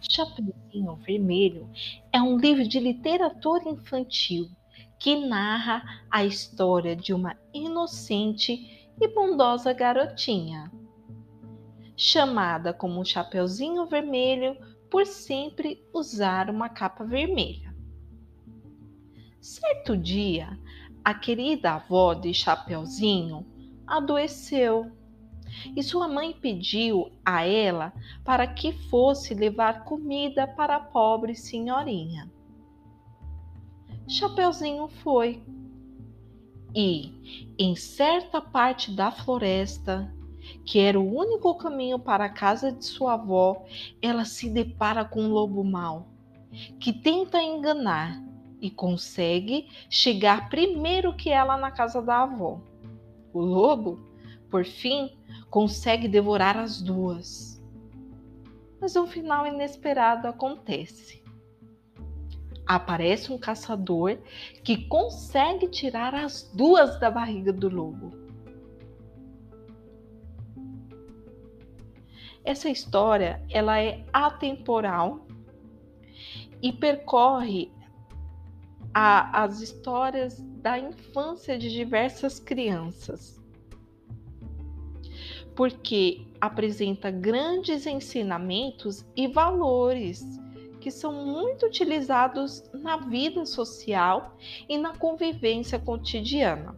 Chapeuzinho Vermelho é um livro de literatura infantil que narra a história de uma inocente e bondosa garotinha, chamada como Chapeuzinho Vermelho por sempre usar uma capa vermelha. Certo dia, a querida avó de Chapeuzinho adoeceu e sua mãe pediu a ela para que fosse levar comida para a pobre senhorinha. Chapeuzinho foi. E, em certa parte da floresta, que era o único caminho para a casa de sua avó, ela se depara com um lobo mau, que tenta enganar e consegue chegar primeiro que ela na casa da avó. O lobo, por fim, consegue devorar as duas. Mas um final inesperado acontece. Aparece um caçador que consegue tirar as duas da barriga do lobo. Essa história ela é atemporal e percorre a, as histórias da infância de diversas crianças porque apresenta grandes ensinamentos e valores que são muito utilizados na vida social e na convivência cotidiana.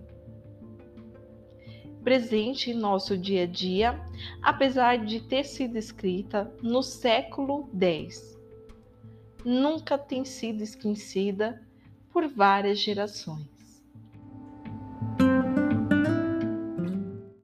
Presente em nosso dia a dia, apesar de ter sido escrita no século X, nunca tem sido esquecida por várias gerações.